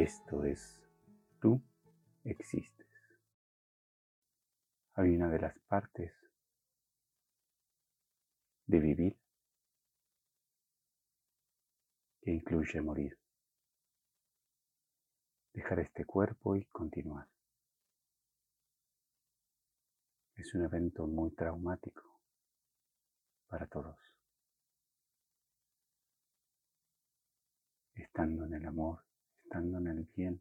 Esto es, tú existes. Hay una de las partes de vivir que incluye morir. Dejar este cuerpo y continuar. Es un evento muy traumático para todos. Estando en el amor, estando en el bien,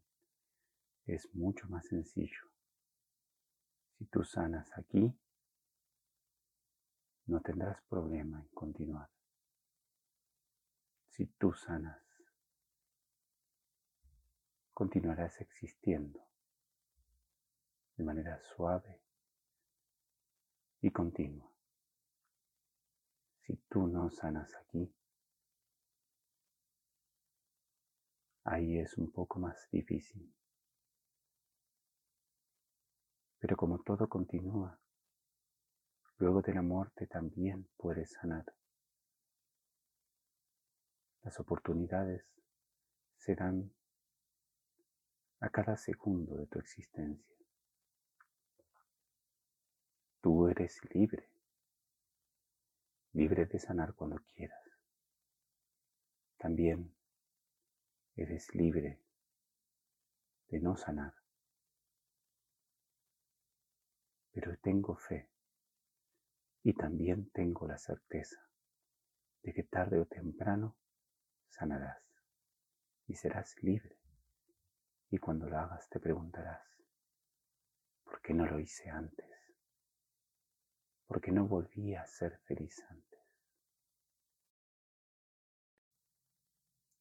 es mucho más sencillo. Si tú sanas aquí, no tendrás problema en continuar. Si tú sanas, continuarás existiendo de manera suave y continua. Si tú no sanas aquí, ahí es un poco más difícil. Pero como todo continúa, luego de la muerte también puedes sanar. Las oportunidades se dan a cada segundo de tu existencia. Tú eres libre, libre de sanar cuando quieras. También eres libre de no sanar. Pero tengo fe y también tengo la certeza de que tarde o temprano sanarás y serás libre. Y cuando lo hagas te preguntarás, ¿por qué no lo hice antes? ¿Por qué no volví a ser feliz antes?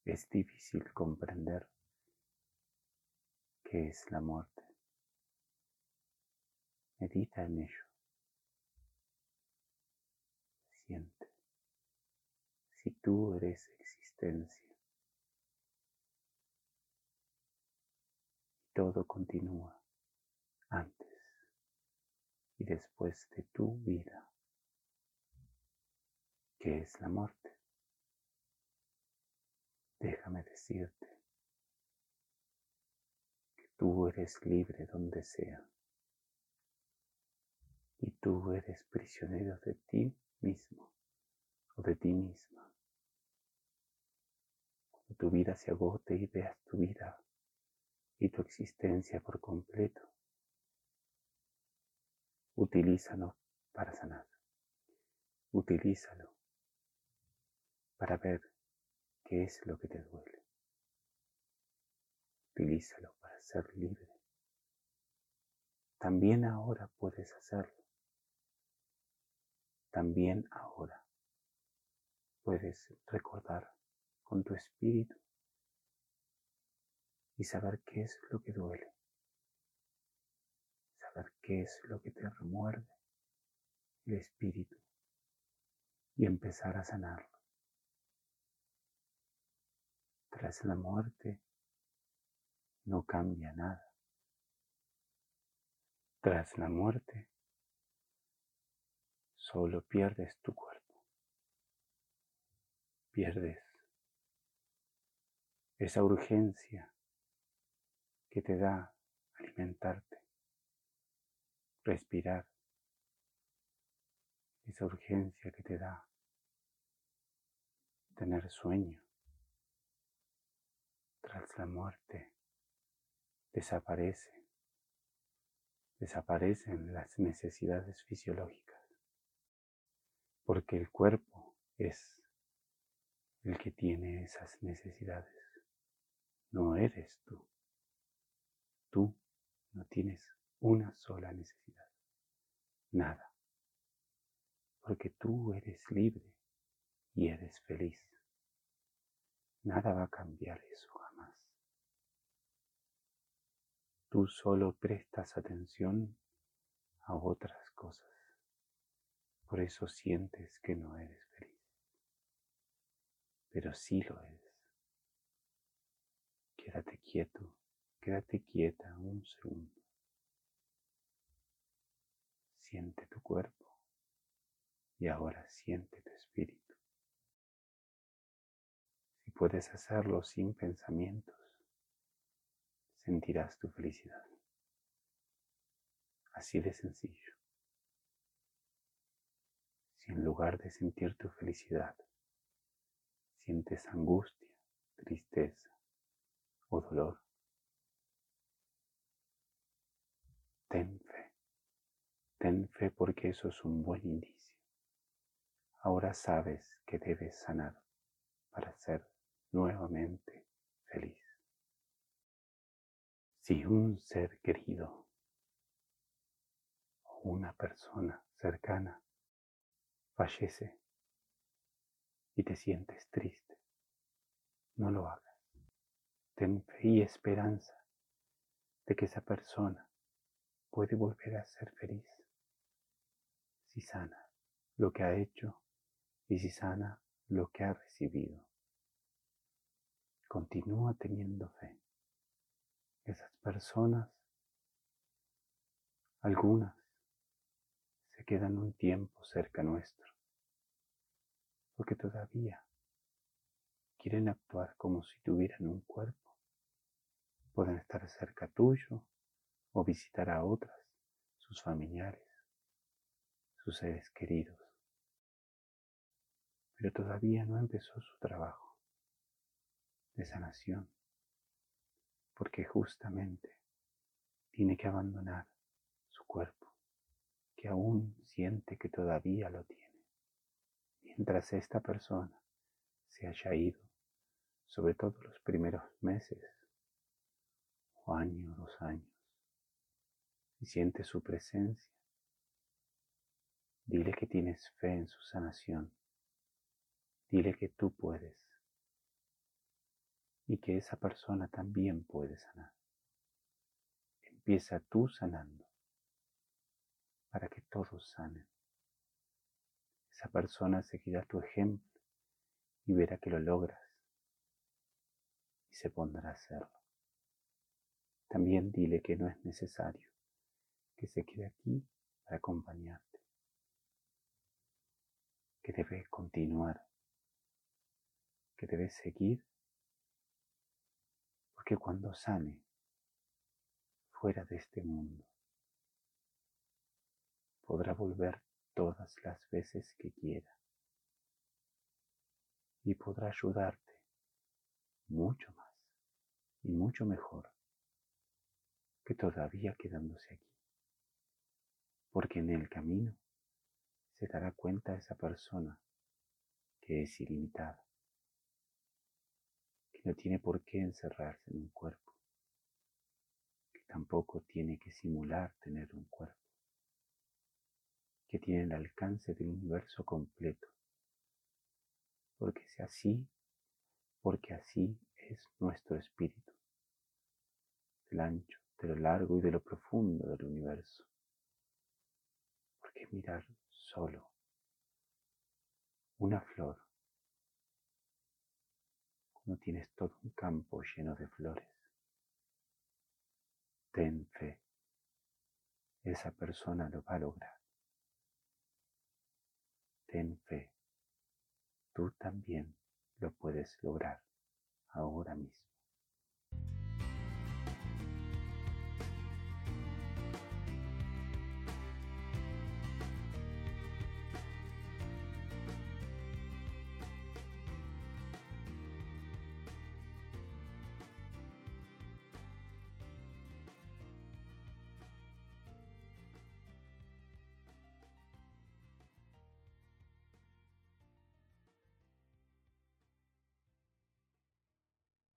Es difícil comprender qué es la muerte. Medita en ello. Siente. Si tú eres existencia, todo continúa antes y después de tu vida, que es la muerte déjame decirte que tú eres libre donde sea y tú eres prisionero de ti mismo o de ti misma. Cuando tu vida se agote y veas tu vida y tu existencia por completo, utilízalo para sanar. Utilízalo para ver ¿Qué es lo que te duele? Utilízalo para ser libre. También ahora puedes hacerlo. También ahora puedes recordar con tu espíritu y saber qué es lo que duele. Saber qué es lo que te remuerde el espíritu y empezar a sanarlo. Tras la muerte no cambia nada. Tras la muerte solo pierdes tu cuerpo. Pierdes esa urgencia que te da alimentarte, respirar, esa urgencia que te da tener sueño tras la muerte desaparece, desaparecen las necesidades fisiológicas, porque el cuerpo es el que tiene esas necesidades, no eres tú. Tú no tienes una sola necesidad, nada, porque tú eres libre y eres feliz. Nada va a cambiar eso Tú solo prestas atención a otras cosas. Por eso sientes que no eres feliz. Pero sí lo eres. Quédate quieto, quédate quieta un segundo. Siente tu cuerpo y ahora siente tu espíritu puedes hacerlo sin pensamientos, sentirás tu felicidad. Así de sencillo. Si en lugar de sentir tu felicidad, sientes angustia, tristeza o dolor, ten fe. Ten fe porque eso es un buen indicio. Ahora sabes que debes sanar para ser nuevamente feliz. Si un ser querido o una persona cercana fallece y te sientes triste, no lo hagas. Ten fe y esperanza de que esa persona puede volver a ser feliz si sana lo que ha hecho y si sana lo que ha recibido. Continúa teniendo fe. Esas personas, algunas, se quedan un tiempo cerca nuestro, porque todavía quieren actuar como si tuvieran un cuerpo. Pueden estar cerca tuyo o visitar a otras, sus familiares, sus seres queridos. Pero todavía no empezó su trabajo de sanación, porque justamente tiene que abandonar su cuerpo, que aún siente que todavía lo tiene, mientras esta persona se haya ido, sobre todo los primeros meses o año, dos años, y siente su presencia, dile que tienes fe en su sanación, dile que tú puedes y que esa persona también puede sanar. Empieza tú sanando para que todos sanen. Esa persona seguirá tu ejemplo y verá que lo logras y se pondrá a hacerlo. También dile que no es necesario que se quede aquí para acompañarte, que debe continuar, que debe seguir que cuando sane fuera de este mundo, podrá volver todas las veces que quiera y podrá ayudarte mucho más y mucho mejor que todavía quedándose aquí. Porque en el camino se dará cuenta esa persona que es ilimitada no tiene por qué encerrarse en un cuerpo, que tampoco tiene que simular tener un cuerpo, que tiene el alcance del universo completo, porque es así, porque así es nuestro espíritu, del ancho, de lo largo y de lo profundo del universo. Porque mirar solo una flor no tienes todo un campo lleno de flores. Ten fe, esa persona lo va a lograr. Ten fe, tú también lo puedes lograr ahora mismo.